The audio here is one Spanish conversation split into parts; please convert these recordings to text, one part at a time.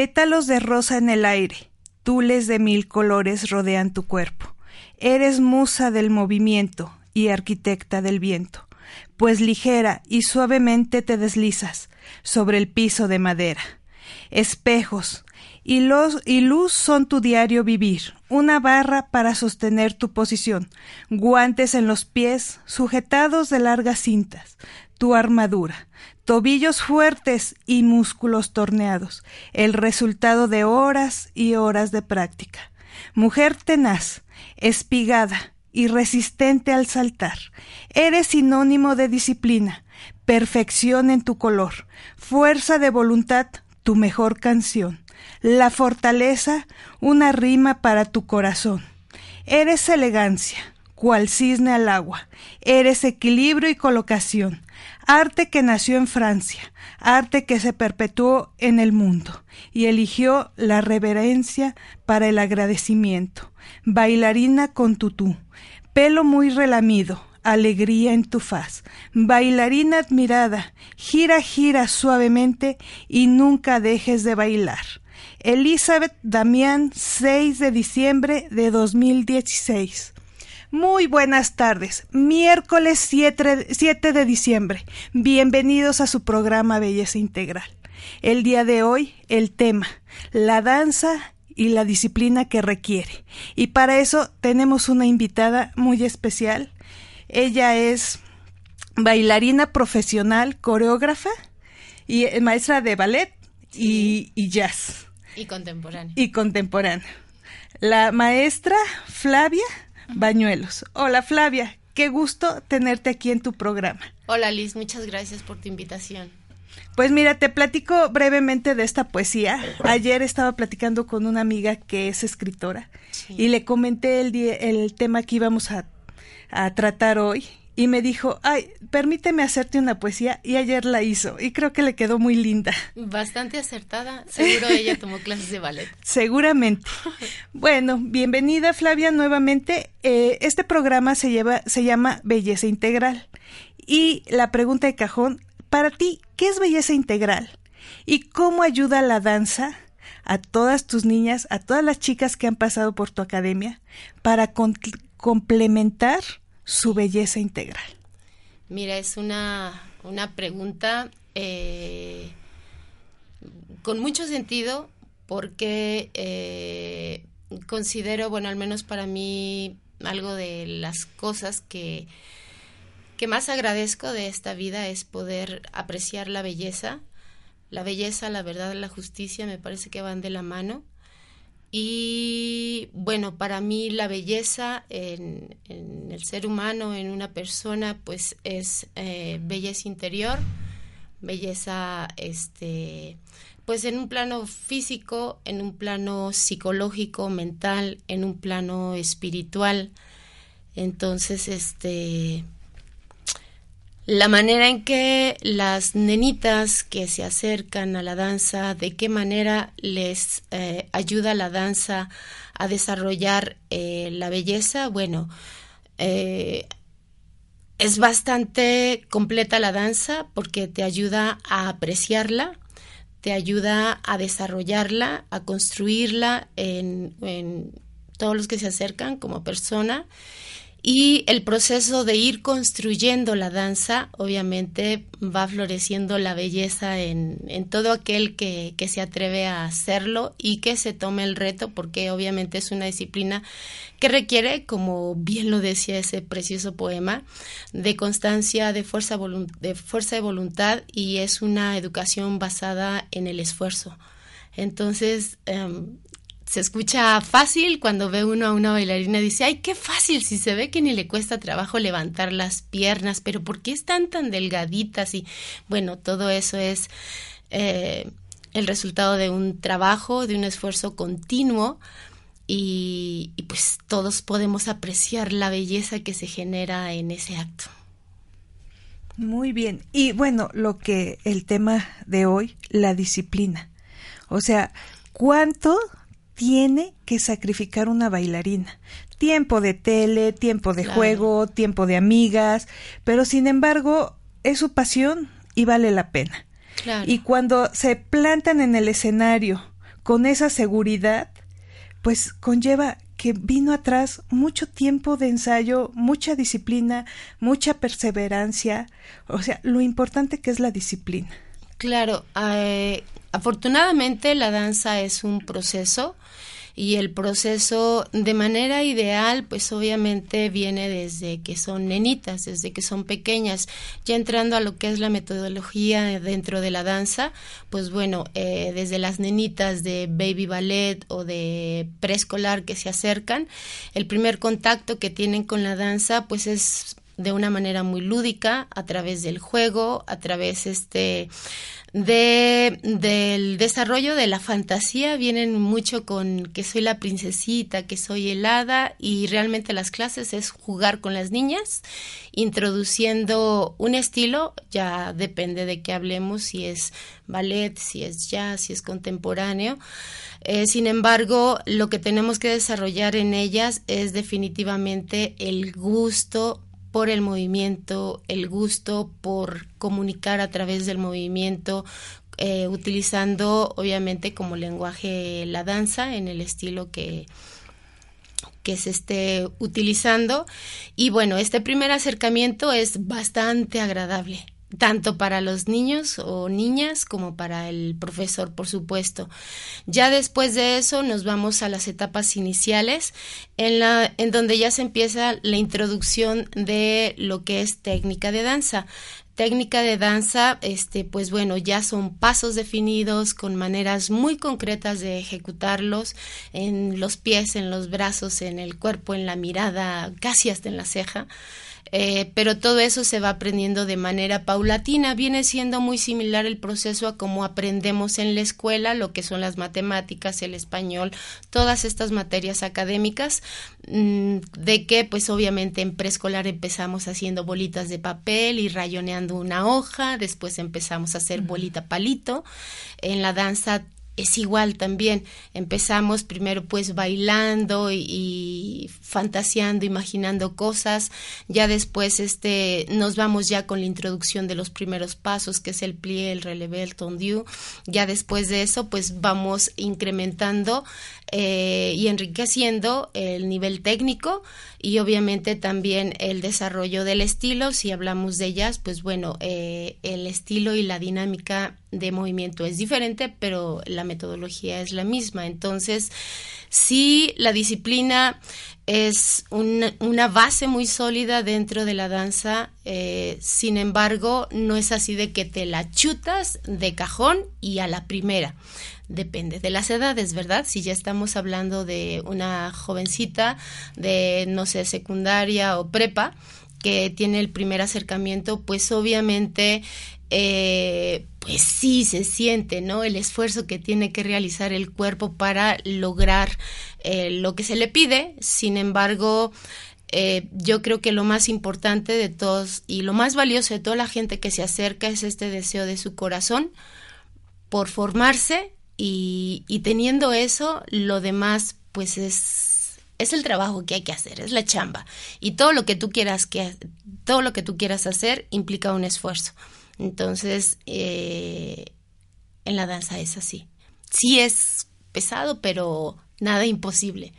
Pétalos de rosa en el aire, tules de mil colores rodean tu cuerpo. Eres musa del movimiento y arquitecta del viento, pues ligera y suavemente te deslizas sobre el piso de madera. Espejos y, y luz son tu diario vivir, una barra para sostener tu posición, guantes en los pies sujetados de largas cintas, tu armadura, tobillos fuertes y músculos torneados, el resultado de horas y horas de práctica. Mujer tenaz, espigada y resistente al saltar, eres sinónimo de disciplina, perfección en tu color, fuerza de voluntad, tu mejor canción, la fortaleza, una rima para tu corazón. Eres elegancia, cual cisne al agua, eres equilibrio y colocación, arte que nació en Francia, arte que se perpetuó en el mundo y eligió la reverencia para el agradecimiento. Bailarina con tutú, pelo muy relamido, alegría en tu faz. Bailarina admirada, gira, gira suavemente y nunca dejes de bailar. Elizabeth Damián, 6 de diciembre de 2016. Muy buenas tardes. Miércoles 7, de diciembre. Bienvenidos a su programa Belleza Integral. El día de hoy, el tema, la danza y la disciplina que requiere. Y para eso tenemos una invitada muy especial. Ella es bailarina profesional, coreógrafa y eh, maestra de ballet y, y jazz. Y contemporánea. Y contemporánea. La maestra Flavia Bañuelos. Hola Flavia, qué gusto tenerte aquí en tu programa. Hola Liz, muchas gracias por tu invitación. Pues mira, te platico brevemente de esta poesía. Ayer estaba platicando con una amiga que es escritora y le comenté el, el tema que íbamos a, a tratar hoy y me dijo, ay, permíteme hacerte una poesía y ayer la hizo y creo que le quedó muy linda. Bastante acertada, seguro ella tomó clases de ballet. Seguramente. Bueno, bienvenida Flavia nuevamente. Eh, este programa se, lleva, se llama Belleza Integral y la pregunta de cajón, para ti, ¿qué es belleza integral? ¿Y cómo ayuda la danza a todas tus niñas, a todas las chicas que han pasado por tu academia para complementar su belleza integral? Mira, es una, una pregunta eh, con mucho sentido porque eh, considero, bueno, al menos para mí, algo de las cosas que, que más agradezco de esta vida es poder apreciar la belleza. La belleza, la verdad, la justicia me parece que van de la mano. Y bueno, para mí la belleza en, el ser humano, en una persona, pues es eh, belleza interior, belleza, este, pues en un plano físico, en un plano psicológico, mental, en un plano espiritual. Entonces, este, la manera en que las nenitas que se acercan a la danza, de qué manera les eh, ayuda la danza a desarrollar eh, la belleza, bueno, eh, es bastante completa la danza porque te ayuda a apreciarla, te ayuda a desarrollarla, a construirla en, en todos los que se acercan como persona y el proceso de ir construyendo la danza, obviamente va floreciendo la belleza en, en todo aquel que, que, se atreve a hacerlo y que se tome el reto, porque obviamente es una disciplina que requiere, como bien lo decía ese precioso poema, de constancia, de fuerza, de fuerza de voluntad y es una educación basada en el esfuerzo. Entonces, em, se escucha fácil cuando ve uno a una bailarina y dice, ay, qué fácil, si se ve que ni le cuesta trabajo levantar las piernas, pero ¿por qué están tan delgaditas? Y bueno, todo eso es eh, el resultado de un trabajo, de un esfuerzo continuo y, y pues todos podemos apreciar la belleza que se genera en ese acto. Muy bien. Y bueno, lo que el tema de hoy, la disciplina. O sea, ¿cuánto tiene que sacrificar una bailarina. Tiempo de tele, tiempo de juego, tiempo de amigas, pero sin embargo es su pasión y vale la pena. Y cuando se plantan en el escenario con esa seguridad, pues conlleva que vino atrás mucho tiempo de ensayo, mucha disciplina, mucha perseverancia, o sea, lo importante que es la disciplina. Claro, eh, afortunadamente la danza es un proceso y el proceso de manera ideal pues obviamente viene desde que son nenitas, desde que son pequeñas. Ya entrando a lo que es la metodología dentro de la danza, pues bueno, eh, desde las nenitas de baby ballet o de preescolar que se acercan, el primer contacto que tienen con la danza pues es de una manera muy lúdica, a través del juego, a través este de, del desarrollo de la fantasía vienen mucho con que soy la princesita, que soy helada y realmente las clases es jugar con las niñas, introduciendo un estilo, ya depende de qué hablemos, si es ballet, si es jazz, si es contemporáneo. Eh, sin embargo, lo que tenemos que desarrollar en ellas es definitivamente el gusto por el movimiento, el gusto por comunicar a través del movimiento, eh, utilizando obviamente como lenguaje la danza en el estilo que, que se esté utilizando. Y bueno, este primer acercamiento es bastante agradable tanto para los niños o niñas como para el profesor, por supuesto. Ya después de eso nos vamos a las etapas iniciales, en, la, en donde ya se empieza la introducción de lo que es técnica de danza técnica de danza, este, pues bueno, ya son pasos definidos con maneras muy concretas de ejecutarlos en los pies, en los brazos, en el cuerpo, en la mirada, casi hasta en la ceja. Eh, pero todo eso se va aprendiendo de manera paulatina. Viene siendo muy similar el proceso a cómo aprendemos en la escuela, lo que son las matemáticas, el español, todas estas materias académicas, mm, de que pues obviamente en preescolar empezamos haciendo bolitas de papel y rayoneando una hoja, después empezamos a hacer bolita palito, en la danza es igual también. Empezamos primero pues bailando y, fantaseando, imaginando cosas. Ya después este nos vamos ya con la introducción de los primeros pasos, que es el plie, el relevé, el tendu. Ya después de eso pues vamos incrementando eh, y enriqueciendo el nivel técnico y obviamente también el desarrollo del estilo. Si hablamos de ellas, pues bueno, eh, el estilo y la dinámica de movimiento es diferente, pero la metodología es la misma. Entonces, sí, la disciplina es una, base muy sólida dentro de la danza, eh, sin embargo, no es así de que te la chutas de cajón y a la primera. Depende de las edades, ¿verdad? Si ya estamos hablando de una jovencita de, no sé, secundaria o prepa, que tiene el primer acercamiento, pues obviamente eh, pues sí se siente, ¿no? El esfuerzo que tiene que realizar el cuerpo para lograr eh, lo que se le pide. Sin embargo, eh, yo creo que lo más importante de todos y lo más valioso de toda la gente que se acerca es este deseo de su corazón por formarse y, y teniendo eso, lo demás pues es, es el trabajo que hay que hacer, es la chamba. Y todo lo que tú quieras que todo lo que tú quieras hacer implica un esfuerzo. Entonces, eh, en la danza es así. Sí es pesado, pero nada imposible.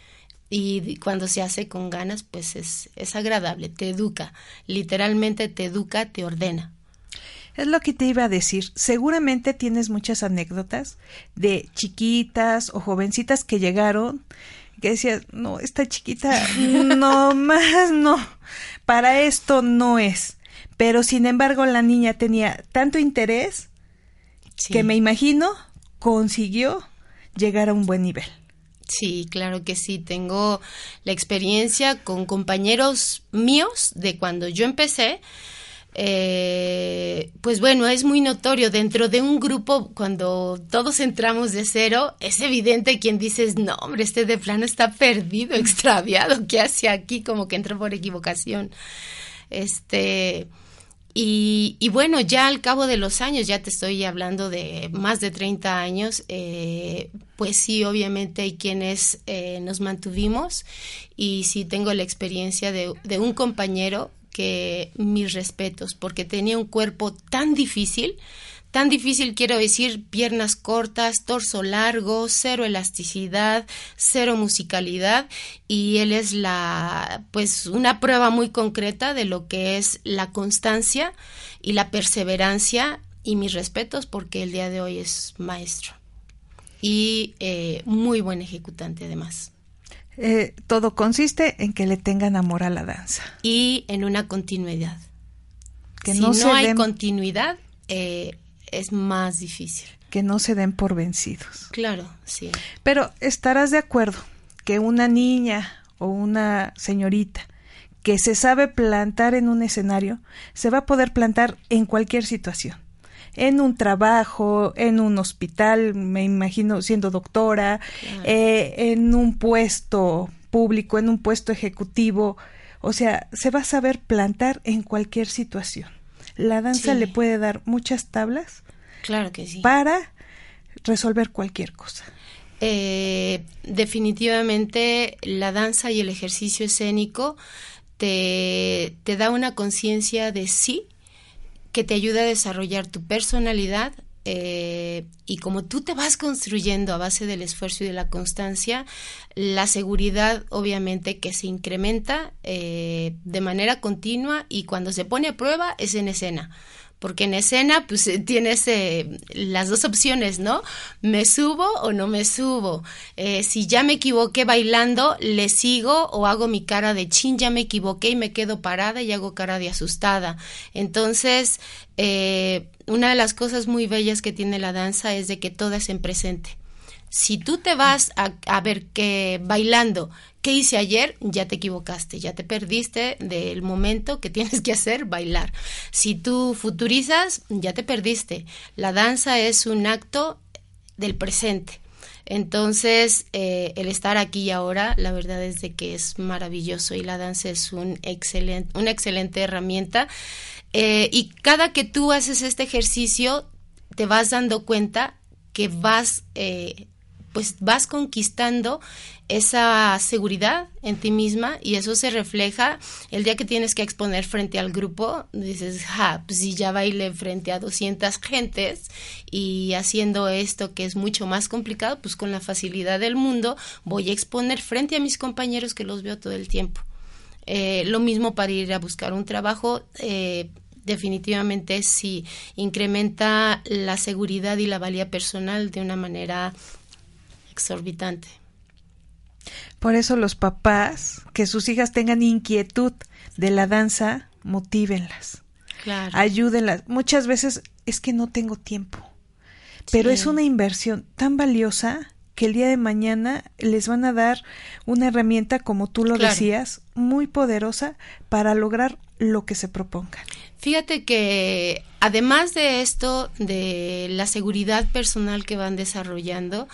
Y cuando se hace con ganas, pues es, es agradable, te educa, literalmente te educa, te ordena. Es lo que te iba a decir. Seguramente tienes muchas anécdotas de chiquitas o jovencitas que llegaron que decías, no, esta chiquita, no más, no, para esto no es pero sin embargo la niña tenía tanto interés que me imagino consiguió llegar a un buen nivel. Sí, claro que sí. Tengo la experiencia con compañeros míos de cuando yo empecé. Eh, pues bueno, es muy notorio dentro de un grupo, cuando todos entramos de cero, es evidente quien dices, no, hombre, este de plano está perdido, extraviado, ¿qué hace aquí? Como que entró por equivocación. Este, y, bueno, ya al cabo de los años, ya te estoy hablando de más de 30 años, eh, pues sí, obviamente hay quienes eh, nos mantuvimos y sí tengo la experiencia de, de un compañero que mis respetos, porque tenía un cuerpo tan difícil, Tan difícil quiero decir piernas cortas, torso largo, cero elasticidad, cero musicalidad y él es la pues una prueba muy concreta de lo que es la constancia y la perseverancia y mis respetos porque el día de hoy es maestro y eh, muy buen ejecutante además. Eh, todo consiste en que le tengan amor a la danza. Y en una continuidad. Que si no, hay continuidad, eh, es más difícil. Que no se den por vencidos. Claro, sí. Pero estarás de acuerdo que una niña o una señorita que se sabe plantar en un escenario, se va a poder plantar en cualquier situación. En un trabajo, en un hospital, me imagino siendo doctora, eh, en un puesto público, en un puesto ejecutivo. O sea, se va a saber plantar en cualquier situación. La danza le puede dar muchas tablas. Claro que sí. Para resolver cualquier cosa. Eh, definitivamente la danza y el ejercicio escénico te, te da una conciencia de sí que te ayuda a desarrollar tu personalidad eh, y como tú te vas construyendo a base del esfuerzo y de la constancia, la seguridad obviamente que se incrementa eh, de manera continua y cuando se pone a prueba es en escena porque en escena pues eh, tienes eh, las dos opciones, ¿no? Me subo o no me subo. Eh, si ya me equivoqué bailando, le sigo o hago mi cara de chin, ya me equivoqué y me quedo parada y hago cara de asustada. Entonces, una de las cosas muy bellas que tiene la danza es de que todo es en presente. Si tú te vas a, a ver que bailando ¿Qué hice ayer? Ya te equivocaste, ya te perdiste del momento que tienes que hacer bailar. Si tú futurizas, ya te perdiste. La danza es un acto del presente. Entonces, eh, el estar aquí y ahora, la verdad es de que es maravilloso y la danza es un una excelente herramienta. Eh, y cada que tú haces este ejercicio, te vas dando cuenta que vas eh, pues vas conquistando esa seguridad en ti misma y eso se refleja el día que tienes que exponer frente al grupo, dices, ja, pues si ya bailé frente a 200 gentes y haciendo esto que es mucho más complicado, pues con la facilidad del mundo voy a exponer frente a mis compañeros que los veo todo el tiempo. Eh, lo mismo para ir a buscar un trabajo, eh, definitivamente sí incrementa la seguridad y la valía personal de una manera exorbitante. Por eso los papás, que sus hijas tengan inquietud de la danza, motívenlas. Claro. Ayúdenlas. Muchas veces es que no tengo tiempo. Pero es una inversión tan valiosa que el día de mañana les van a dar una herramienta, como tú lo decías, muy poderosa para lograr lo que se propongan. Fíjate que además de esto, de la seguridad personal que van desarrollando,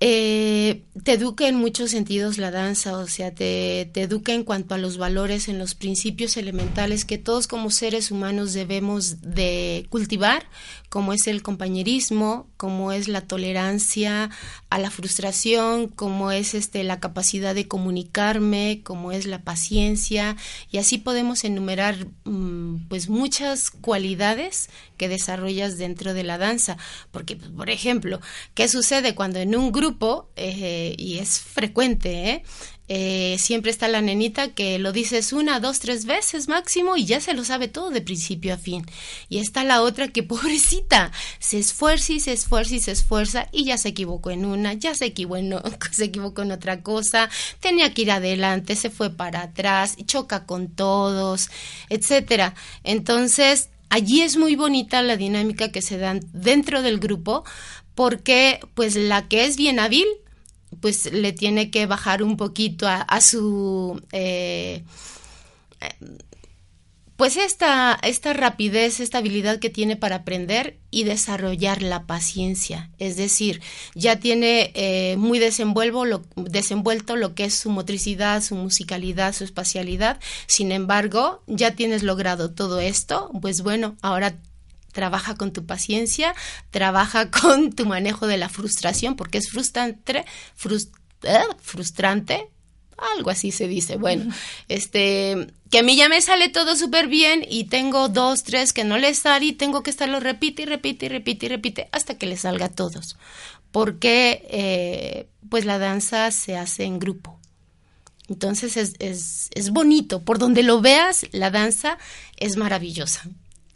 eh, te educa en muchos sentidos la danza, o sea, te, te, educa en cuanto a los valores, en los principios elementales que todos como seres humanos debemos de cultivar, como es el compañerismo, como es la tolerancia a la frustración, como es este la capacidad de comunicarme, como es la paciencia, y así podemos enumerar mm, pues muchas cualidades que desarrollas dentro de la danza, porque por ejemplo, ¿qué sucede cuando en un grupo eh, y es frecuente, ¿eh? ¿Eh? siempre está la nenita que lo dices una, dos, tres veces máximo y ya se lo sabe todo de principio a fin. Y está la otra que pobrecita se esfuerza y se esfuerza y se esfuerza y ya se equivocó en una, ya se equivocó en, se equivocó en otra cosa, tenía que ir adelante, se fue para atrás, choca con todos, etcétera. Entonces, allí es muy bonita la dinámica que se dan dentro del grupo porque pues la que es bien hábil pues le tiene que bajar un poquito a, su eh, pues esta, esta rapidez, esta habilidad que tiene para aprender y desarrollar la paciencia. Es decir, ya tiene eh, muy desenvuelvo desenvuelto lo que es su motricidad, su musicalidad, su espacialidad. Sin embargo, ya tienes logrado todo esto, pues bueno, ahora trabaja con tu paciencia, trabaja con tu manejo de la frustración, porque es frustrante, ¿eh? frustrante, algo así se dice. Bueno, este, que a mí ya me sale todo súper bien y tengo dos, tres que no les sale y tengo que estarlo repite y repite y repite y repite hasta que les salga a todos. Porque, eh, pues la danza se hace en grupo. Entonces es, es, es bonito. Por donde lo veas, la danza es maravillosa.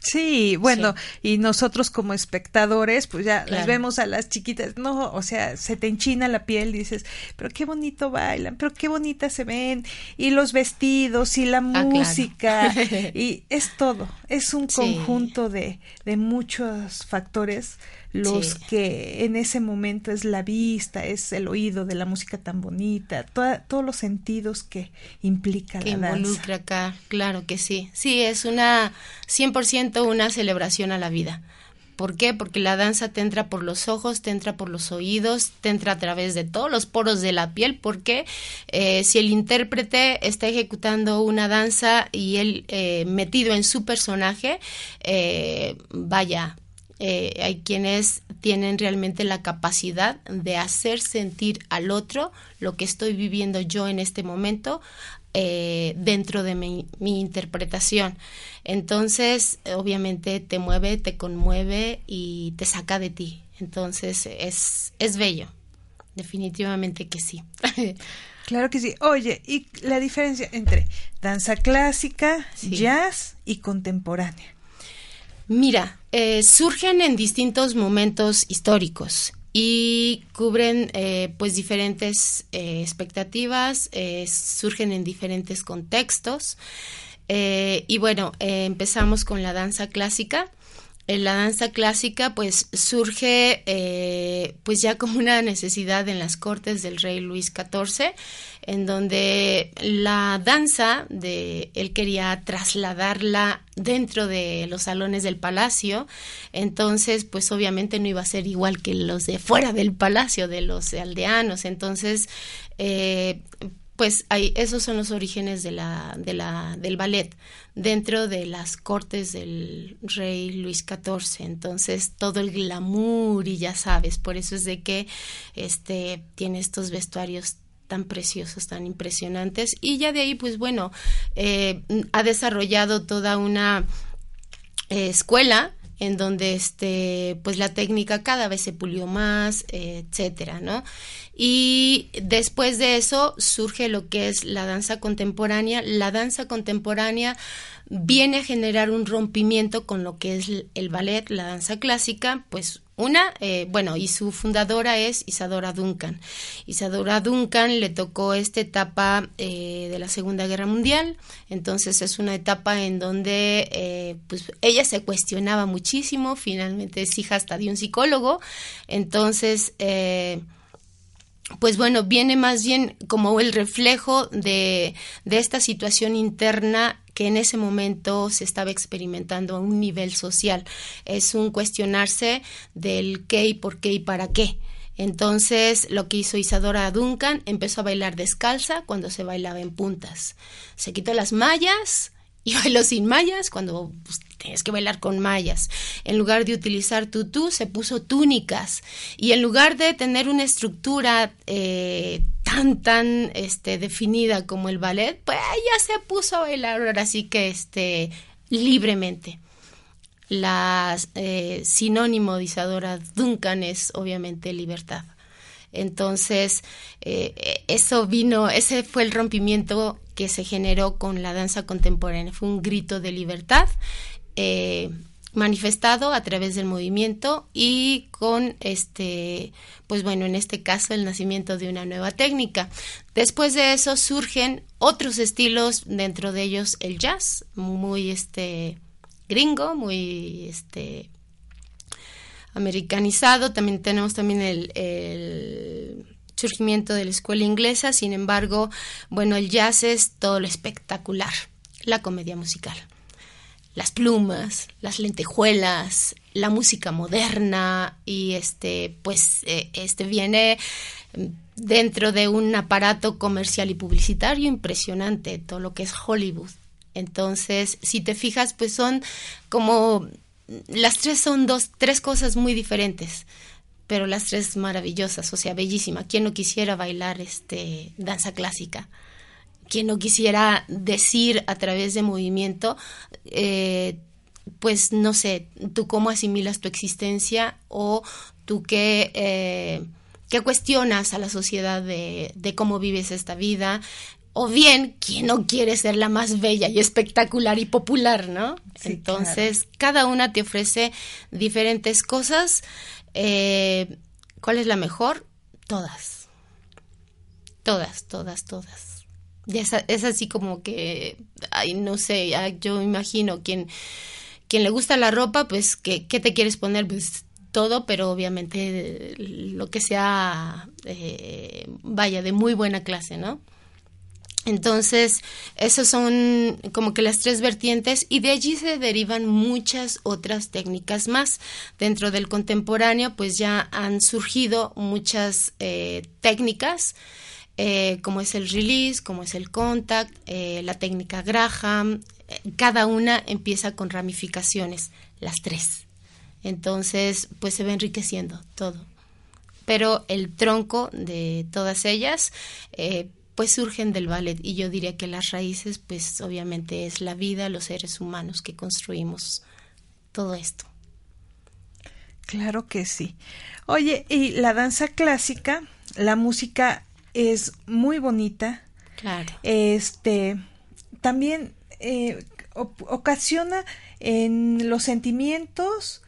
Sí, bueno, y nosotros como espectadores, pues ya las vemos a las chiquitas, no, o sea, se te enchina la piel, dices, pero qué bonito bailan, pero qué bonitas se ven, y los vestidos, y la ah, música, y es todo, es un conjunto de, de muchos factores los que en ese momento es la vista, es el oído de la música tan bonita, todos los sentidos que implica que la involucra acá, claro que sí. Sí, es una 100% una celebración a la vida. ¿Por qué? Porque la danza te entra por los ojos, te entra por los oídos, te entra a través de todos los poros de la piel, porque eh, si el intérprete está ejecutando una danza y él eh, metido en su personaje, eh, vaya, eh, hay quienes tienen realmente la capacidad de hacer sentir al otro lo que estoy viviendo yo en este momento eh, dentro de mi, interpretación. Entonces, obviamente te mueve, te conmueve y te saca de ti. Entonces, es, es bello. Definitivamente que sí. Claro que sí. Oye, ¿y la diferencia entre danza clásica, jazz y contemporánea? Mira, eh, surgen en distintos momentos históricos y cubren eh, pues diferentes eh, expectativas, surgen en diferentes contextos. y bueno, empezamos con la danza clásica. En la danza clásica pues surge pues ya como una necesidad en las cortes del rey Luis XIV en donde la danza de él quería trasladarla dentro de los salones del palacio, entonces pues obviamente no iba a ser igual que los de fuera del palacio, de los aldeanos, entonces eh, pues hay, esos son los orígenes de la, de la, del ballet dentro de las cortes del rey Luis XIV. Entonces, todo el glamour y ya sabes, por eso es de que este tiene estos vestuarios tan preciosos, tan impresionantes. Y ya de ahí, pues bueno, eh, ha desarrollado toda una eh, escuela en donde este, pues la técnica cada vez se pulió más, etcétera, ¿no? Y después de eso surge lo que es la danza contemporánea. La danza contemporánea viene a generar un rompimiento con lo que es el ballet, la danza clásica, pues una, eh, bueno, y su fundadora es Isadora Duncan. Isadora Duncan le tocó esta etapa eh, de la Segunda Guerra Mundial, entonces es una etapa en donde eh, pues ella se cuestionaba muchísimo, finalmente es hija hasta de un psicólogo, entonces pues bueno, viene más bien como el reflejo de, de, esta situación interna que en ese momento se estaba experimentando a un nivel social. Es un cuestionarse del qué y por qué y para qué. Entonces, lo que hizo Isadora Duncan, empezó a bailar descalza cuando se bailaba en puntas. Se quitó las mallas y bailó sin mallas cuando pues, tienes que bailar con mallas. En lugar de utilizar tutú, se puso túnicas. Y en lugar de tener una estructura eh, tan, tan este, definida como el ballet, pues ella se puso a bailar ahora que este, libremente. La eh, sinónimo de Isadora Duncan es obviamente libertad. Entonces, eh, eso vino, ese fue el rompimiento que se generó con la danza contemporánea. Fue un grito de libertad eh, manifestado a través del movimiento y con este, pues bueno, en este caso el nacimiento de una nueva técnica. Después de eso surgen otros estilos, dentro de ellos el jazz, muy este gringo, muy este americanizado. También tenemos también el, el surgimiento de la escuela inglesa. Sin embargo, bueno, el jazz es todo lo espectacular, la comedia musical las plumas, las lentejuelas, la música moderna y este pues eh, este viene dentro de un aparato comercial y publicitario impresionante, todo lo que es Hollywood. Entonces, si te fijas, pues son como las tres son dos tres cosas muy diferentes, pero las tres maravillosas, o sea, bellísima. ¿Quién no quisiera bailar este danza clásica? quien no quisiera decir a través de movimiento, eh, pues no sé, tú cómo asimilas tu existencia o tú qué, eh, qué cuestionas a la sociedad de, de cómo vives esta vida, o bien quien no quiere ser la más bella y espectacular y popular, ¿no? Entonces, cada una te ofrece diferentes cosas. Eh, ¿Cuál es la mejor? Todas. Todas, todas, todas. Es, es así como que, ay, no sé, yo imagino, quien, quien le gusta la ropa, pues, ¿qué, te quieres poner? Pues todo, pero obviamente lo que sea, eh, vaya, de muy buena clase, ¿no? Entonces, esas son como que las tres vertientes y de allí se derivan muchas otras técnicas más. Dentro del contemporáneo, pues ya han surgido muchas eh, técnicas eh, como es el release, como es el contact, eh, la técnica Graham, cada una empieza con ramificaciones, las tres. Entonces, pues se va enriqueciendo todo. Pero el tronco de todas ellas, pues surgen del ballet y yo diría que las raíces, pues obviamente es la vida, los seres humanos que construimos todo esto. Claro que sí. Oye, y la danza clásica, la música es muy bonita. Claro. Este, también eh, ocasiona en los sentimientos,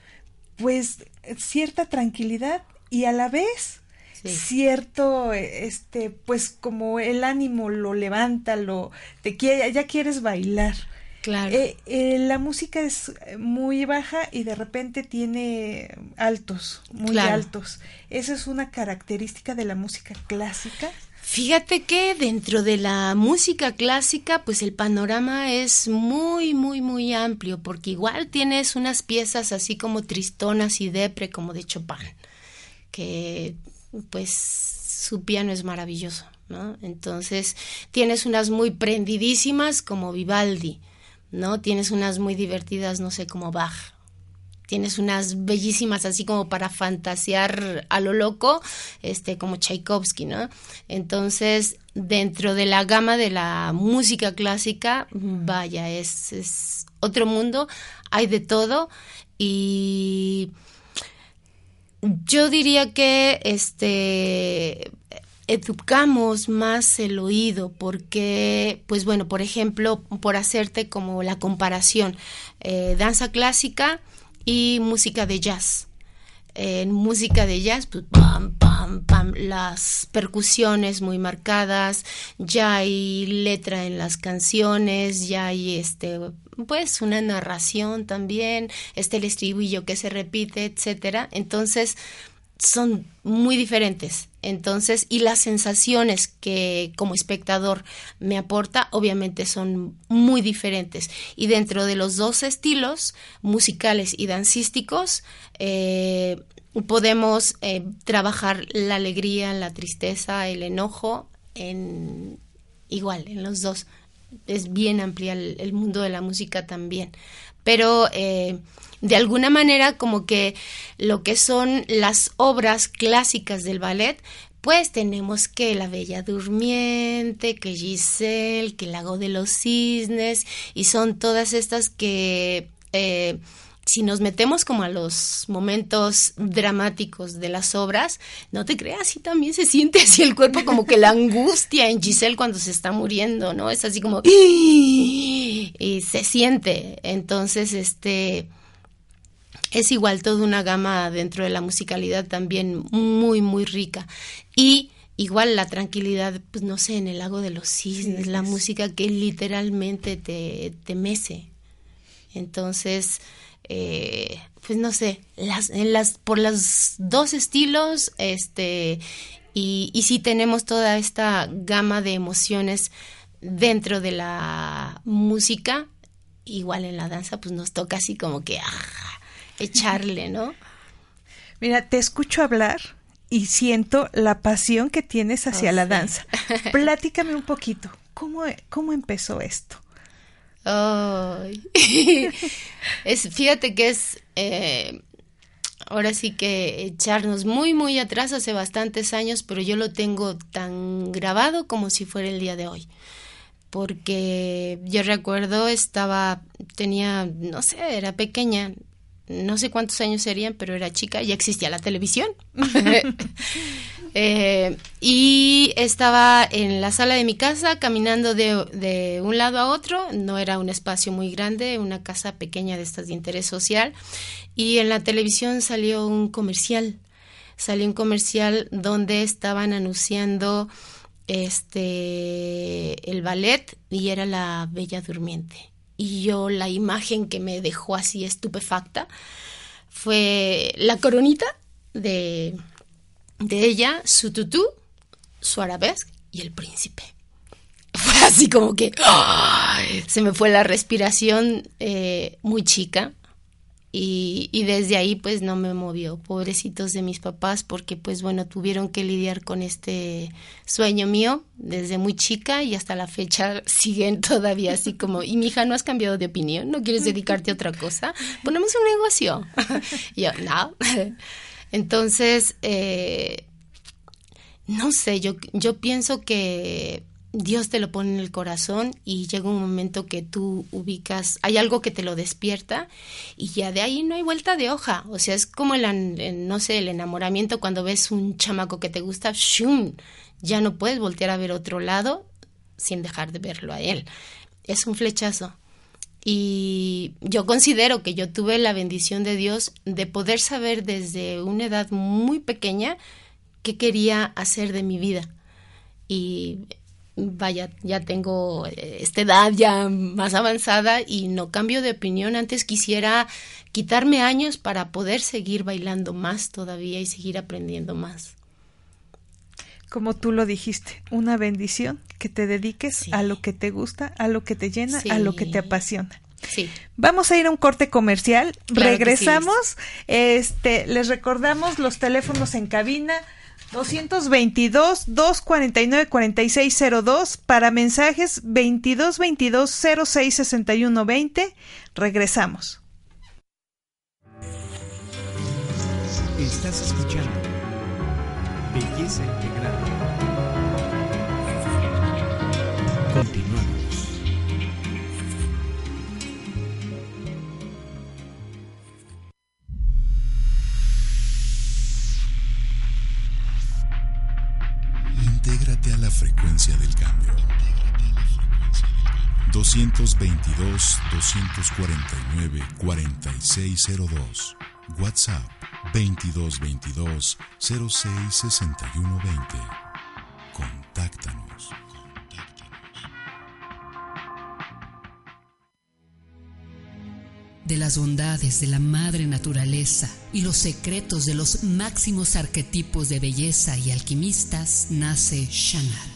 pues, cierta tranquilidad y a la vez cierto, este, pues, como el ánimo lo levanta, lo, te quiere, ya quieres bailar. Claro. Eh, eh, la música es muy baja y de repente tiene altos, muy altos. Esa es una característica de la música clásica. Fíjate que dentro de la música clásica, pues el panorama es muy, muy, muy amplio, porque igual tienes unas piezas así como tristonas y depre, como de Chopin, que pues su piano es maravilloso, ¿no? Entonces tienes unas muy prendidísimas como Vivaldi, ¿no? Tienes unas muy divertidas, no sé, como Bach, tienes unas bellísimas así como para fantasear a lo loco, este como Tchaikovsky, ¿no? Entonces, dentro de la gama de la música clásica, vaya, es, es otro mundo, hay de todo y yo diría que este educamos más el oído porque, pues bueno, por ejemplo, por hacerte como la comparación, eh, danza clásica y música de jazz. En música de jazz, pues pam, pam, pam, las percusiones muy marcadas, ya hay letra en las canciones, ya hay este, pues una narración también, este el estribillo que se repite, etcétera. Entonces, son muy diferentes. Entonces, y las sensaciones que como espectador me aporta, obviamente son muy diferentes. Y dentro de los dos estilos, musicales y dancísticos, eh, podemos eh, trabajar la alegría, la tristeza, el enojo, en igual, en los dos. Es bien amplia el, mundo de la música también. Pero eh, de alguna manera como que lo que son las obras clásicas del ballet, pues tenemos que La Bella Durmiente, que Giselle, que Lago de los Cisnes, y son todas estas que... Eh, si nos metemos como a los momentos dramáticos de las obras, no te creas, sí también se siente así el cuerpo como que la angustia en Giselle cuando se está muriendo, ¿no? Es así como y se siente. Entonces, este es igual toda una gama dentro de la musicalidad también muy, muy rica. Y igual la tranquilidad, pues no sé, en el lago de los cisnes, la música que literalmente te, te mece. Entonces, eh, pues no sé, las, en las, por los dos estilos, este, y, y sí tenemos toda esta gama de emociones dentro de la música, igual en la danza, pues nos toca así como que, ah, echarle, ¿no? Mira, te escucho hablar y siento la pasión que tienes hacia la danza. Platícame un poquito, ¿cómo, cómo empezó esto? es, fíjate que es eh, ahora sí que echarnos muy, muy atrás hace bastantes años, pero yo lo tengo tan grabado como si fuera el día de hoy. Porque yo recuerdo, estaba, tenía, no sé, era pequeña, no sé cuántos años serían, pero era chica, ya existía la televisión. Eh, y estaba en la sala de mi casa caminando de, de, un lado a otro, no era un espacio muy grande, una casa pequeña de estas de interés social, y en la televisión salió un comercial, salió un comercial donde estaban anunciando este el ballet y era la Bella Durmiente. Y yo la imagen que me dejó así estupefacta fue la coronita de, de ella, su tutú, su arabesque y el príncipe. Fue así como que se me fue la respiración eh, muy chica y, desde ahí pues no me movió, pobrecitos de mis papás, porque pues bueno, tuvieron que lidiar con este sueño mío desde muy chica y hasta la fecha siguen todavía así como, y mi hija, ¿no has cambiado de opinión? ¿No quieres dedicarte a otra cosa? Ponemos un negocio. y yo, no. Entonces, eh, no sé, yo, yo pienso que Dios te lo pone en el corazón y llega un momento que tú ubicas, hay algo que te lo despierta y ya de ahí no hay vuelta de hoja. O sea, es como el, no sé, el enamoramiento cuando ves un chamaco que te gusta, ¡shum! ya no puedes voltear a ver otro lado sin dejar de verlo a él. Es un flechazo. Y yo considero que yo tuve la bendición de Dios de poder saber desde una edad muy pequeña qué quería hacer de mi vida. Y vaya, ya tengo eh, esta edad ya más avanzada y no cambio de opinión. Antes quisiera quitarme años para poder seguir bailando más todavía y seguir aprendiendo más. Como tú lo dijiste, una bendición que te dediques a lo que te gusta, a lo que te llena, a lo que te apasiona. Sí. Vamos a ir a un corte comercial. Regresamos. este, les recordamos los teléfonos en cabina 222-249-4602 para mensajes 2222-066120. Regresamos. Estás escuchando Intégrate a la frecuencia del cambio. 222 249 4602 WhatsApp 2222 066120. Contáctanos. de las bondades de la madre naturaleza y los secretos de los máximos arquetipos de belleza y alquimistas, nace Shanat.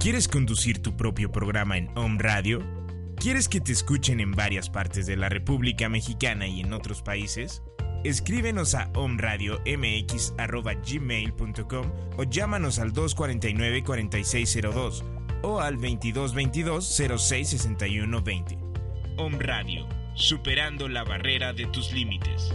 ¿Quieres conducir tu propio programa en Home Radio? ¿Quieres que te escuchen en varias partes de la República Mexicana y en otros países? Escríbenos a omradiomx.gmail.com o llámanos al 249-4602 o al 2222-066120. Home Radio, superando la barrera de tus límites.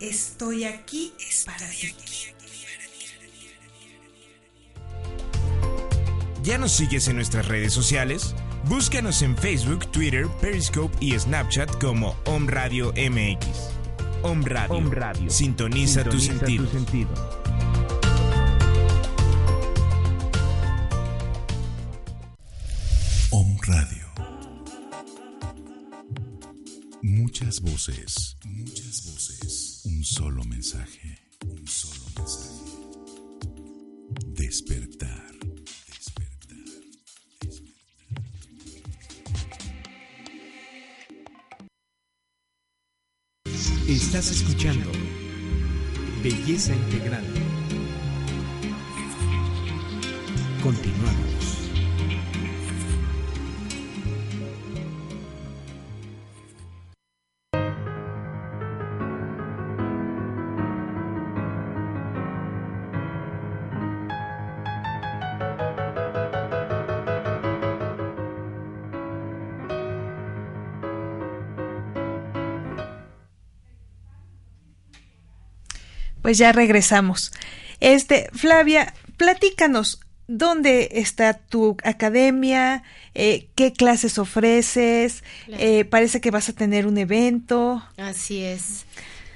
estoy aquí para ti. ¿Ya nos sigues en nuestras redes sociales? Búscanos en Facebook, Twitter, Periscope y Snapchat como Om Radio MX. Om Radio. Sintoniza, tu sentido. Om Radio. Muchas voces, solo mensaje, un solo mensaje. Despertar. Despertar. Estás escuchando Belleza Integral. Continuamos. Pues ya regresamos. Este, Flavia, platícanos, ¿dónde está tu academia? Eh, ¿Qué clases ofreces? Eh, parece que vas a tener un evento. Así es.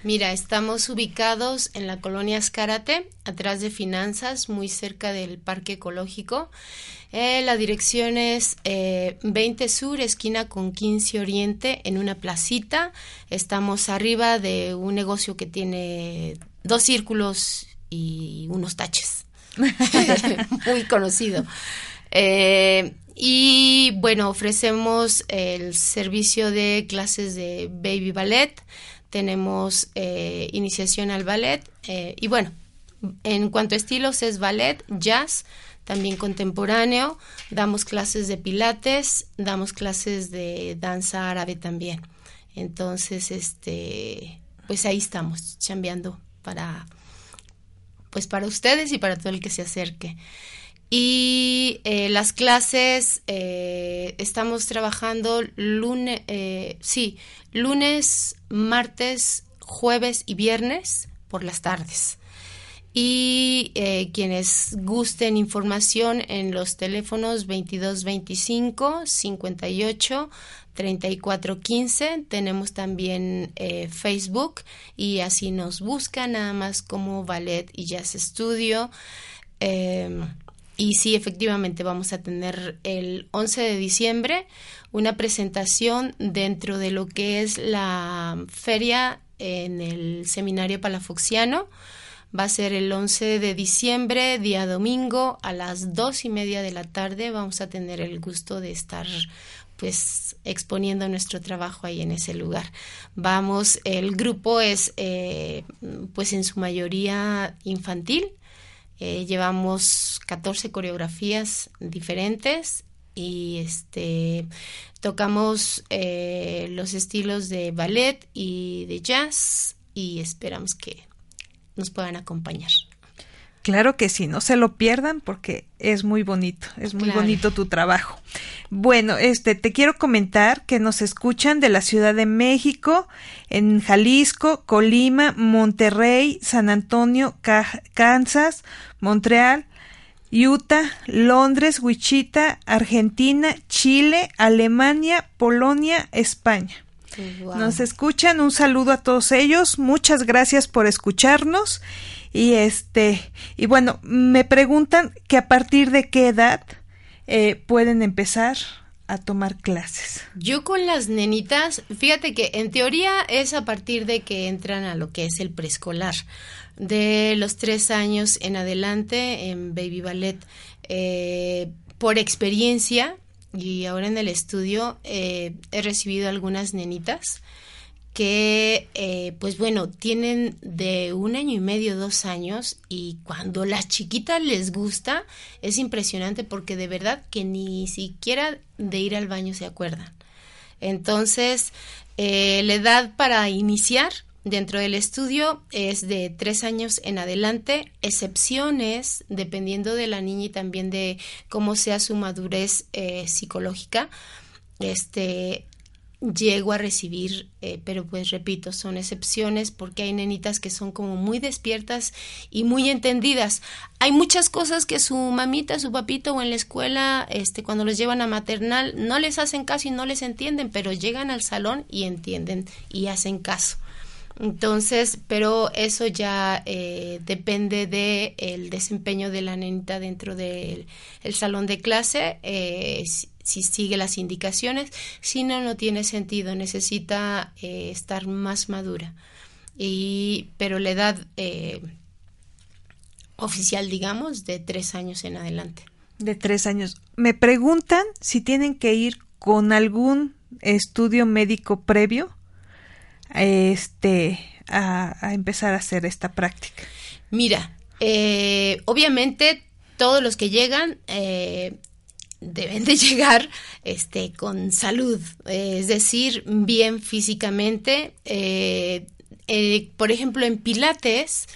Mira, estamos ubicados en la colonia Escárate, atrás de Finanzas, muy cerca del Parque Ecológico. Eh, la dirección es eh, 20 Sur, esquina con 15 Oriente, en una placita. Estamos arriba de un negocio que tiene dos círculos y unos taches. muy conocido. Eh, y bueno, ofrecemos el servicio de clases de baby ballet, tenemos eh, iniciación al ballet eh, y bueno, en cuanto a estilos es ballet, jazz, también contemporáneo, damos clases de pilates, damos clases de danza árabe también. Entonces, este, pues ahí estamos, chambeando para, pues para ustedes y para todo el que se acerque. Y eh, las clases eh, estamos trabajando lunes, eh, sí, lunes, martes, jueves y viernes por las tardes. y quienes gusten información en los teléfonos 2225 58 3415 tenemos también eh, Facebook y así nos buscan nada más como ballet y jazz studio. Em, y sí efectivamente vamos a tener el 11 de diciembre una presentación dentro de lo que es la feria en el seminario palafoxiano. Va a ser el 11 de diciembre, día domingo, a las dos y media de la tarde. Vamos a tener el gusto de estar pues exponiendo nuestro trabajo ahí en ese lugar. Vamos, el grupo es eh, pues en su mayoría infantil. Eh, llevamos 14 coreografías diferentes y este tocamos eh, los estilos de ballet y de jazz y esperamos que nos puedan acompañar. Claro que sí, no se lo pierdan porque es muy bonito, es muy bonito tu trabajo. Bueno, este te quiero comentar que nos escuchan de la Ciudad de México, en Jalisco, Colima, Monterrey, San Antonio, Kansas, Montreal, Utah, Londres, Wichita, Argentina, Chile, Alemania, Polonia, España. Nos escuchan, un saludo a todos ellos, muchas gracias por escucharnos y este y bueno me preguntan que a partir de qué edad eh, pueden empezar a tomar clases. Yo con las nenitas, fíjate que en teoría es a partir de que entran a lo que es el preescolar, de los tres años en adelante en Baby Ballet. Eh, por experiencia, y ahora en el estudio eh, he recibido algunas nenitas que, eh, pues bueno, tienen de un año y medio, dos años, y cuando las chiquitas les gusta, es impresionante porque de verdad que ni siquiera de ir al baño se acuerdan. Entonces, eh, la edad para iniciar Dentro del estudio es de tres años en adelante, excepciones dependiendo de la niña y también de cómo sea su madurez eh, psicológica. Este, llego a recibir, eh, pero pues repito, son excepciones porque hay nenitas que son como muy despiertas y muy entendidas. Hay muchas cosas que su mamita, su papito o en la escuela, este, cuando los llevan a maternal, no les hacen caso y no les entienden, pero llegan al salón y entienden y hacen caso. Entonces, pero eso ya eh, depende del el desempeño de la nenita dentro del salón de clase, eh, si, sigue las indicaciones, si no, no tiene sentido, necesita eh, estar más madura. Y, pero la edad oficial, digamos, de tres años en adelante. De tres años. Me preguntan si tienen que ir con algún estudio médico previo este, a, empezar a hacer esta práctica? Mira, eh, obviamente todos los que llegan eh, deben de llegar este, con salud, es decir, bien físicamente. Eh, por ejemplo, en Pilates,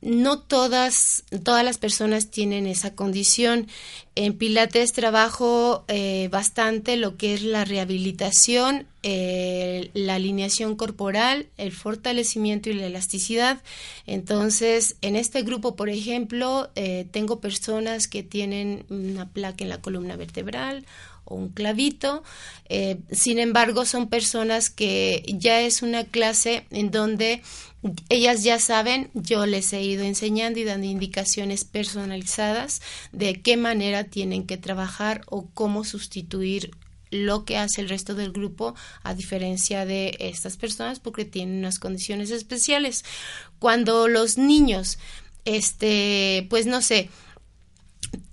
no todas, todas las personas tienen esa condición. En Pilates trabajo eh, bastante lo que es la rehabilitación, eh, la alineación corporal, el fortalecimiento y la elasticidad. Entonces, en este grupo, por ejemplo, eh, tengo personas que tienen una placa en la columna vertebral o un clavito. sin embargo, son personas que ya es una clase en donde ellas ya saben, yo les he ido enseñando y dando indicaciones personalizadas de qué manera tienen que trabajar o cómo sustituir lo que hace el resto del grupo a diferencia de estas personas porque tienen unas condiciones especiales. Cuando los niños, este, pues no sé,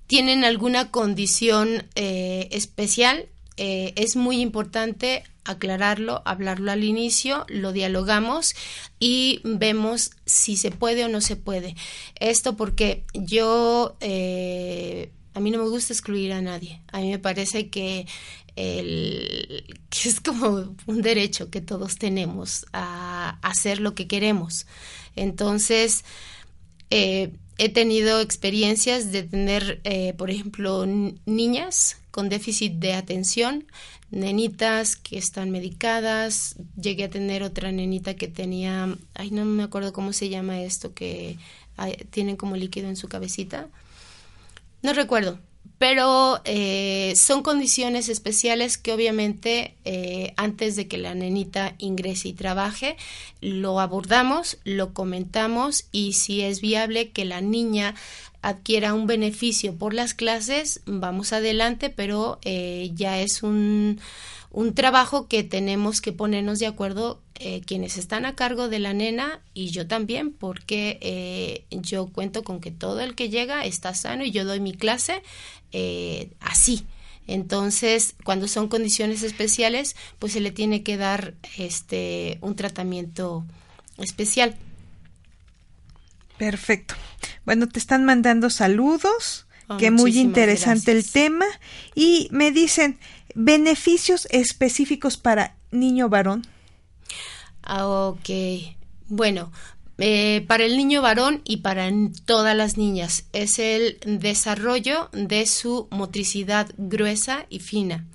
tienen alguna condición eh, especial, eh, es muy importante aclararlo, hablarlo al inicio, lo dialogamos y vemos si se puede o no se puede. Esto porque yo, eh, a mí no me gusta excluir a nadie. A mí me parece que, el, que es como un derecho que todos tenemos a, hacer lo que queremos. Entonces, eh, he tenido experiencias de tener, por ejemplo, niñas con déficit de atención, nenitas que están medicadas, llegué a tener otra nenita que tenía, ay no me acuerdo cómo se llama esto, que tienen como líquido en su cabecita. No recuerdo, pero eh, son condiciones especiales que obviamente eh, antes de que la nenita ingrese y trabaje, lo abordamos, lo comentamos y si es viable que la niña adquiera un beneficio por las clases, vamos adelante, pero eh, ya es un, un trabajo que tenemos que ponernos de acuerdo eh, quienes están a cargo de la nena y yo también, porque eh, yo cuento con que todo el que llega está sano y yo doy mi clase eh, así. Entonces, cuando son condiciones especiales, pues se le tiene que dar este un tratamiento especial. Perfecto. Bueno, te están mandando saludos, oh, que muy interesante el tema y me dicen beneficios específicos para niño varón. Ah, ok. Bueno, eh, para el niño varón y para todas las niñas es el desarrollo de su motricidad gruesa y fina,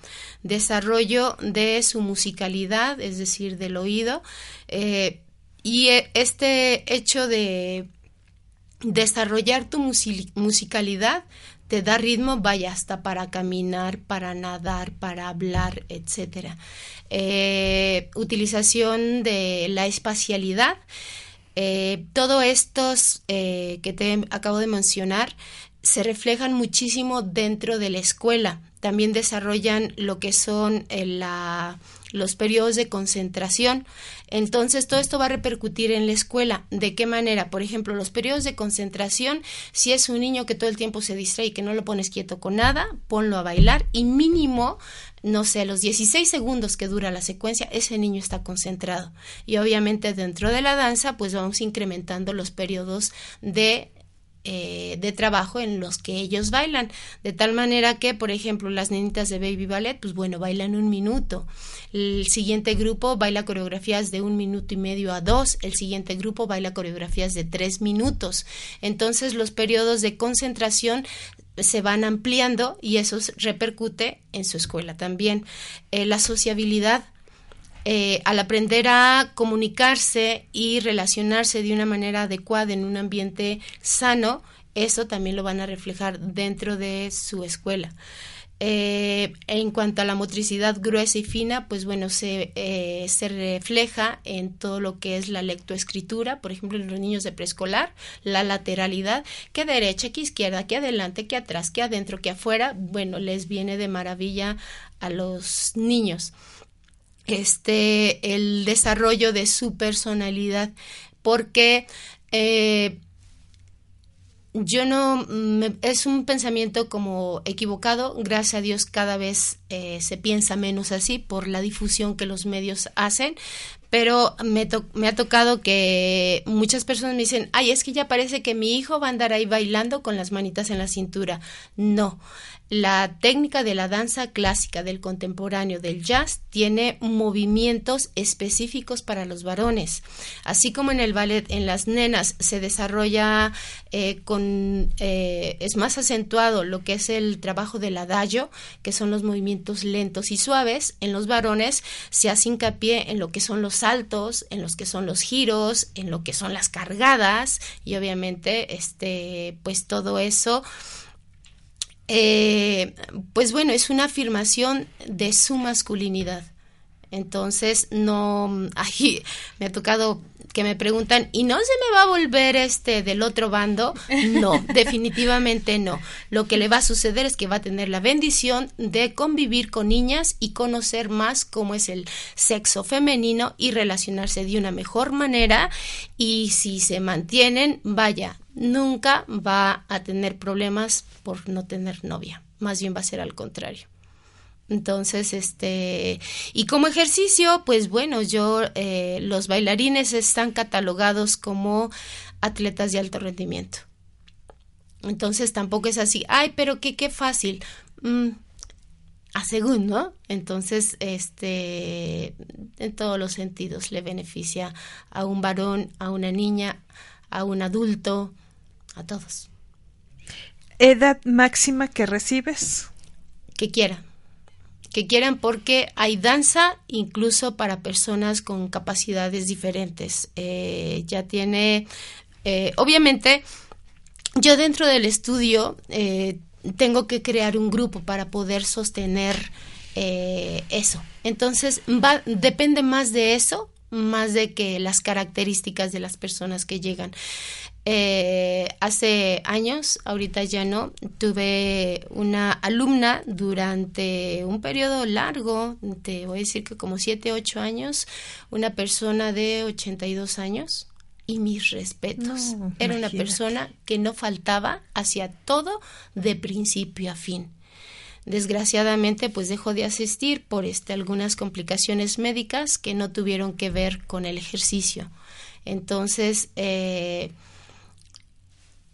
desarrollo de su musicalidad, es decir, del oído, eh, y eh, este hecho de desarrollar tu musicalidad da ritmo, vaya hasta para caminar, para nadar, para hablar, etcétera. Eh, utilización de la espacialidad. Eh, todo estos eh, que te acabo de mencionar se reflejan muchísimo dentro de la escuela. También desarrollan lo que son la, los periodos de concentración. Entonces, todo esto va a repercutir en la escuela. ¿De qué manera? Por ejemplo, los periodos de concentración, si es un niño que todo el tiempo se distrae y que no lo pones quieto con nada, ponlo a bailar y mínimo no sé, los 16 segundos que dura la secuencia, ese niño está concentrado. Y obviamente dentro de la danza, pues vamos incrementando los periodos de eh, de trabajo en los que ellos bailan, de tal manera que, por ejemplo, las nenitas de Baby Ballet, pues bueno, bailan un minuto. El siguiente grupo baila coreografías de un minuto y medio a dos. El siguiente grupo baila coreografías de tres minutos. Entonces, los periodos de concentración se van ampliando y eso repercute en su escuela también. Eh, la sociabilidad eh, al aprender a comunicarse y relacionarse de una manera adecuada en un ambiente sano, eso también lo van a reflejar dentro de su escuela. Eh, en cuanto a la motricidad gruesa y fina, pues bueno, se, eh, se refleja en todo lo que es la lectoescritura, por ejemplo, en los niños de preescolar, la lateralidad, que derecha, que izquierda, que adelante, que atrás, que adentro, que afuera, bueno, les viene de maravilla a los niños este, el desarrollo de su personalidad, porque eh, yo no, es un pensamiento como equivocado, gracias a Dios cada vez eh, se piensa menos así por la difusión que los medios hacen, pero me, me, ha tocado que muchas personas me dicen, ay, es que ya parece que mi hijo va a andar ahí bailando con las manitas en la cintura. No, la técnica de la danza clásica, del contemporáneo, del jazz, tiene movimientos específicos para los varones. Así como en el ballet, en las nenas se desarrolla eh, con, eh, es más acentuado lo que es el trabajo del adagio, que son los movimientos lentos y suaves. En los varones se hace hincapié en lo que son los saltos, en los que son los giros, en lo que son las cargadas y obviamente, este, pues todo eso eh, pues bueno, es una afirmación de su masculinidad. Entonces, no, ahí me ha tocado que me preguntan, ¿y no se me va a volver este del otro bando? No, definitivamente no. Lo que le va a suceder es que va a tener la bendición de convivir con niñas y conocer más cómo es el sexo femenino y relacionarse de una mejor manera. Y si se mantienen, vaya, nunca va a tener problemas por no tener novia. Más bien va a ser al contrario. Entonces, este, y como ejercicio, pues bueno, yo, eh, los bailarines están catalogados como atletas de alto rendimiento. Entonces tampoco es así, ay, pero qué, qué fácil. Mm, a según, ¿no? Entonces, este, en todos los sentidos le beneficia a un varón, a una niña, a un adulto, a todos. ¿Edad máxima que recibes? Que quiera que quieran porque hay danza incluso para personas con capacidades diferentes. Eh, ya tiene Eh, obviamente, yo dentro del estudio eh, tengo que crear un grupo para poder sostener eh, eso. Entonces, va, depende más de eso, más de que las características de las personas que llegan. Eh, hace años, ahorita ya no, tuve una alumna durante un periodo largo, te voy a decir que como 7, 8 años, una persona de 82 años y mis respetos. Era una persona que no faltaba hacia todo de principio a fin. Desgraciadamente, pues dejó de asistir por este, algunas complicaciones médicas que no tuvieron que ver con el ejercicio. Entonces, eh,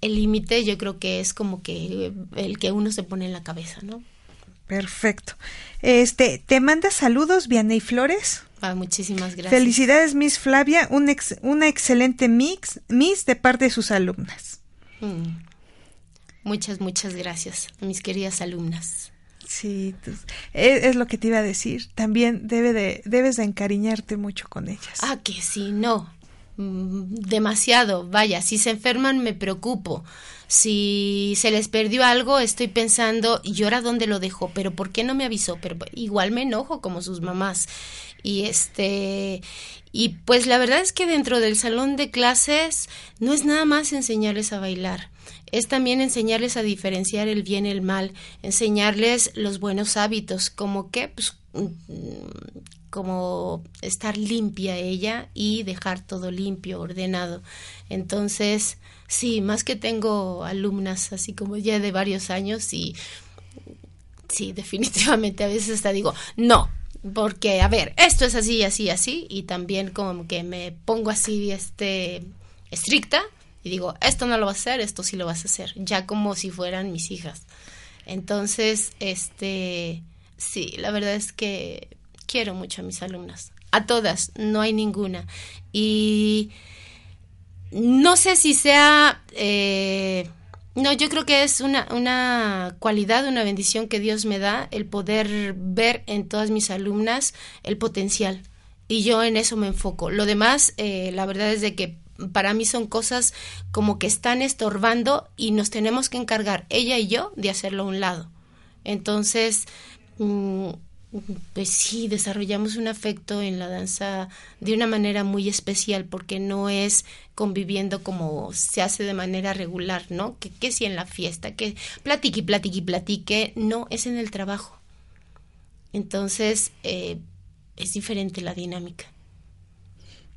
el límite yo creo que es como que el que uno se pone en la cabeza, ¿no? Perfecto. Este, te manda saludos Vianey Flores. Ah, muchísimas gracias. Felicidades, Miss Flavia, un ex, una excelente mix, Miss de parte de sus alumnas. Mm. Muchas, muchas gracias, mis queridas alumnas. Sí, es, es, lo que te iba a decir. También debe de, debes de encariñarte mucho con ellas. Ah, que sí, no. Mm, demasiado. Vaya, si se enferman me preocupo. Si se les perdió algo, estoy pensando, ¿y ahora dónde lo dejó? Pero ¿por qué no me avisó? Pero igual me enojo como sus mamás. Y este y pues la verdad es que dentro del salón de clases no es nada más enseñarles a bailar es también enseñarles a diferenciar el bien y el mal, enseñarles los buenos hábitos, como que, pues, mm, como estar limpia ella y dejar todo limpio, ordenado. Entonces, sí, más que tengo alumnas así como ya de varios años y sí, definitivamente a veces hasta digo, no, porque a ver, esto es así, así, así y también como que me pongo así este estricta y digo, esto no lo vas a hacer, esto sí lo vas a hacer, ya como si fueran mis hijas. Entonces, este, sí, la verdad es que quiero mucho a mis alumnas, a todas, no hay ninguna. Y no sé si sea, eh, no, yo creo que es una, una cualidad, una bendición que Dios me da, el poder ver en todas mis alumnas el potencial. Y yo en eso me enfoco. Lo demás, eh, la verdad es de que para mí son cosas como que están estorbando y nos tenemos que encargar, ella y yo, de hacerlo a un lado. Entonces, mm, pues sí, desarrollamos un afecto en la danza de una manera muy especial porque no es conviviendo como se hace de manera regular, ¿no? Que, que si en la fiesta, que platique, platique, platique, no, es en el trabajo. Entonces, eh, es diferente la dinámica.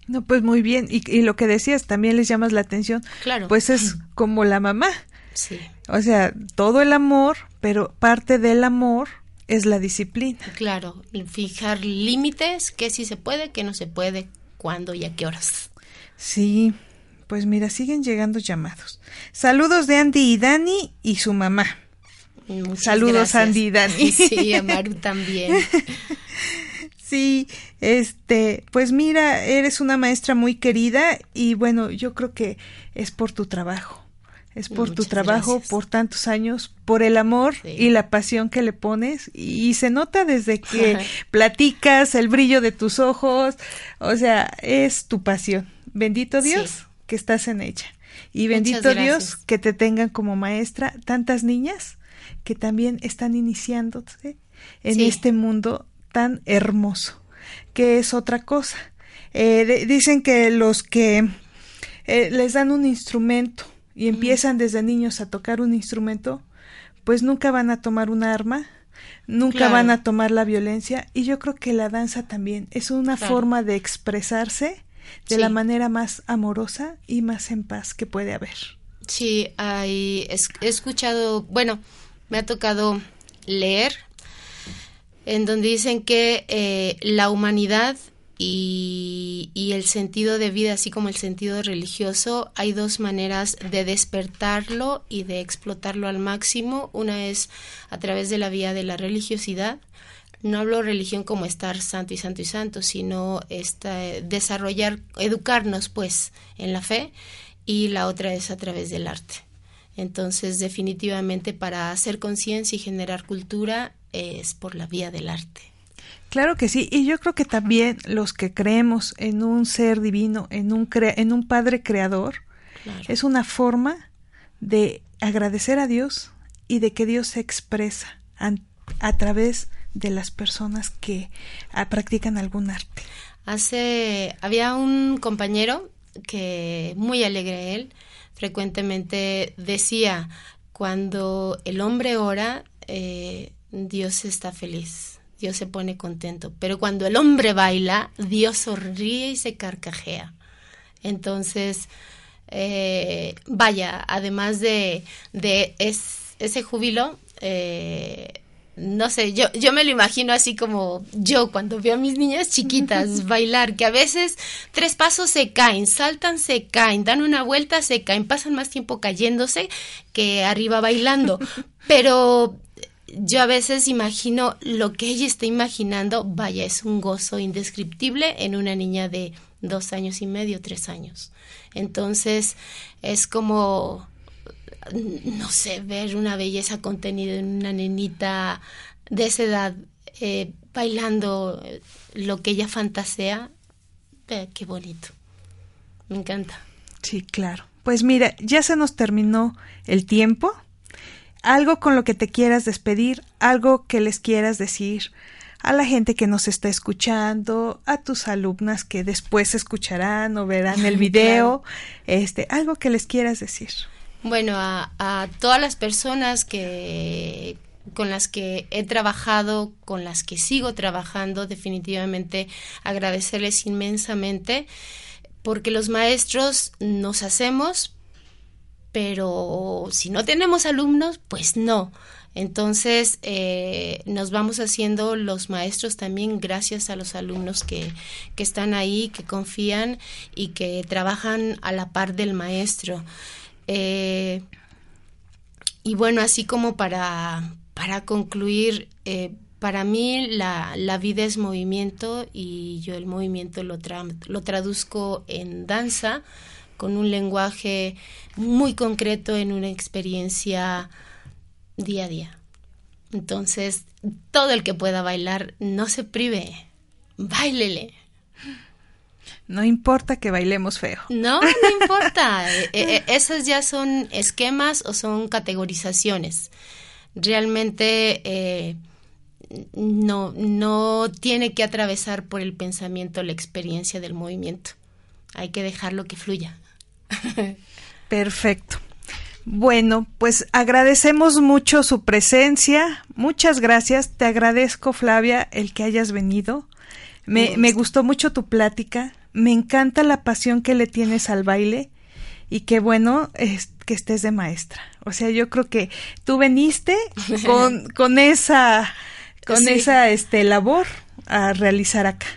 No, pues muy bien. Y, y, lo que decías, también les llamas la atención. Claro. Pues es como la mamá. Sí. O sea, todo el amor, pero parte del amor es la disciplina. Claro, fijar límites, qué sí se puede, qué no se puede, cuándo y a qué horas. Sí, pues mira, siguen llegando llamados. Saludos de Andy y Dani y su mamá. Muchas Saludos gracias. Andy y Dani. Sí, a Maru también. Sí, este, pues mira, eres una maestra muy querida y bueno, yo creo que es por tu trabajo. Es por Muchas tu trabajo, gracias. por tantos años, por el amor Sí. y la pasión que le pones y se nota desde que platicas, el brillo de tus ojos, o sea, es tu pasión. Bendito Dios Sí. que estás en ella. Y bendito Dios que te tengan como maestra tantas niñas que también están iniciándose en Sí. este mundo tan hermoso, que es otra cosa. Eh, de- dicen que los que eh, les dan un instrumento y empiezan desde niños a tocar un instrumento, pues nunca van a tomar un arma, nunca Claro. van a tomar la violencia y yo creo que la danza también es una Claro. forma de expresarse de Sí. la manera más amorosa y más en paz que puede haber. Sí, hay, es- he escuchado, bueno, me ha tocado leer en donde dicen que eh, la humanidad y, el sentido de vida, así como el sentido religioso, hay dos maneras de despertarlo y de explotarlo al máximo. Una es a través de la vía de la religiosidad. No hablo religión como estar santo y santo y santo, sino esta, desarrollar, educarnos pues en la fe y la otra es a través del arte. Entonces, definitivamente para hacer conciencia y generar cultura es por la vía del arte. Claro que sí, y yo creo que también los que creemos en un ser divino, en un cre en un padre creador, Es una forma de agradecer a Dios y de que Dios se expresa a, través de las personas que ah, practican algún arte. Hace, había un compañero que muy alegre él, frecuentemente decía, cuando el hombre ora, eh, Dios está feliz, Dios se pone contento, pero cuando el hombre baila, Dios sonríe y se carcajea. Entonces, eh, vaya, además de, de ese júbilo, eh, no sé, yo, yo me lo imagino así como yo cuando veo a mis niñas chiquitas bailar, que a veces tres pasos se caen, saltan, se caen, dan una vuelta, se caen, pasan más tiempo cayéndose que arriba bailando. Pero yo a veces imagino lo que ella está imaginando, vaya, es un gozo indescriptible en una niña de dos años y medio, tres años. Entonces es como no sé, ver una belleza contenida en una nenita de esa edad eh, bailando eh, lo que ella fantasea, qué bonito. Me encanta. Sí, claro. Pues mira, ya se nos terminó el tiempo. Algo con lo que te quieras despedir, algo que les quieras decir a la gente que nos está escuchando, a tus alumnas que después escucharán o verán el video, este, algo que les quieras decir. Bueno, a, todas las personas que con las que he trabajado, con las que sigo trabajando, definitivamente agradecerles inmensamente, porque los maestros nos hacemos, pero si no tenemos alumnos, pues no. Entonces, eh, nos vamos haciendo los maestros también gracias a los alumnos que, que están ahí, que confían y que trabajan a la par del maestro. Eh, y bueno, así como para, para concluir, eh, para mí la, la, vida es movimiento y yo el movimiento lo, lo traduzco en danza con un lenguaje muy concreto en una experiencia día a día. Entonces, todo el que pueda bailar, no se prive, bailele. No importa que bailemos feo. No, no importa. Eh, eh, eh, esas ya son esquemas o son categorizaciones. Realmente no, no tiene que atravesar por el pensamiento la experiencia del movimiento. Hay que dejarlo que fluya. Perfecto. Bueno, pues agradecemos mucho su presencia. Muchas gracias. Te agradezco, Flavia, el que hayas venido. Me, me gustó mucho tu plática me encanta la pasión que le tienes al baile y qué bueno es que estés de maestra. O sea, yo creo que tú veniste con, con esa, con esa este, labor a realizar acá.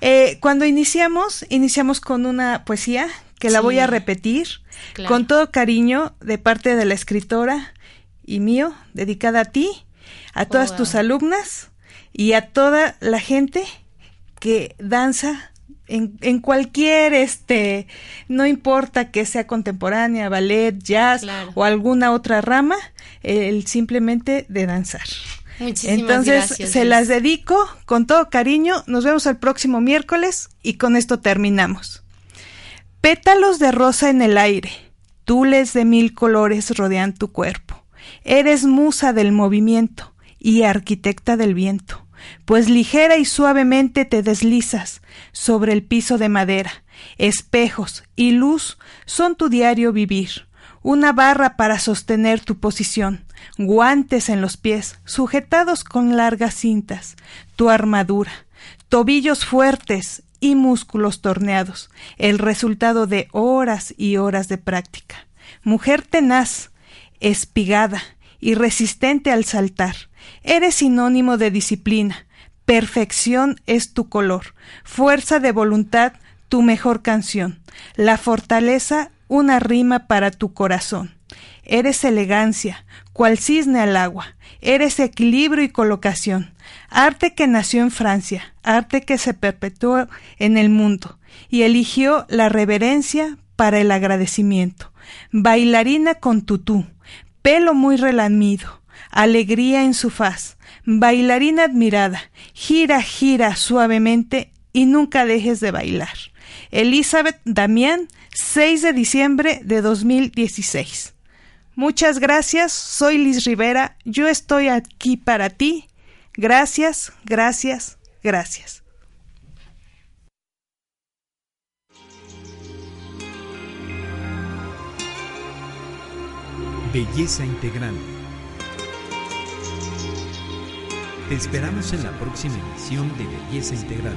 Eh, cuando iniciamos, iniciamos con una poesía que la voy a repetir con todo cariño de parte de la escritora y mío, dedicada a ti, a todas tus alumnas y a toda la gente que danza en, cualquier, este, no importa que sea contemporánea, ballet, jazz o alguna otra rama, el simplemente de danzar. Muchísimas Entonces, se las dedico con todo cariño. Nos vemos el próximo miércoles y con esto terminamos. Pétalos de rosa en el aire, tules de mil colores rodean tu cuerpo. Eres musa del movimiento y arquitecta del viento. Pues ligera y suavemente te deslizas sobre el piso de madera. Espejos y luz son tu diario vivir, una barra para sostener tu posición, guantes en los pies, sujetados con largas cintas, tu armadura, tobillos fuertes y músculos torneados, el resultado de horas y horas de práctica. Mujer tenaz, espigada y resistente al saltar, Eres sinónimo de disciplina. Perfección es tu color. Fuerza de voluntad, tu mejor canción. La fortaleza, una rima para tu corazón. Eres elegancia, cual cisne al agua. Eres equilibrio y colocación. Arte que nació en Francia, arte que se perpetuó en el mundo y eligió la reverencia para el agradecimiento. Bailarina con tutú, pelo muy relamido, alegría en su faz, bailarina admirada, gira, gira suavemente y nunca dejes de bailar. Elizabeth Damián, 6 de diciembre de 2016. Muchas gracias, soy Liz Rivera, yo estoy aquí para ti. Gracias, gracias, gracias. Belleza integral. Te esperamos en la próxima emisión de Belleza Integral.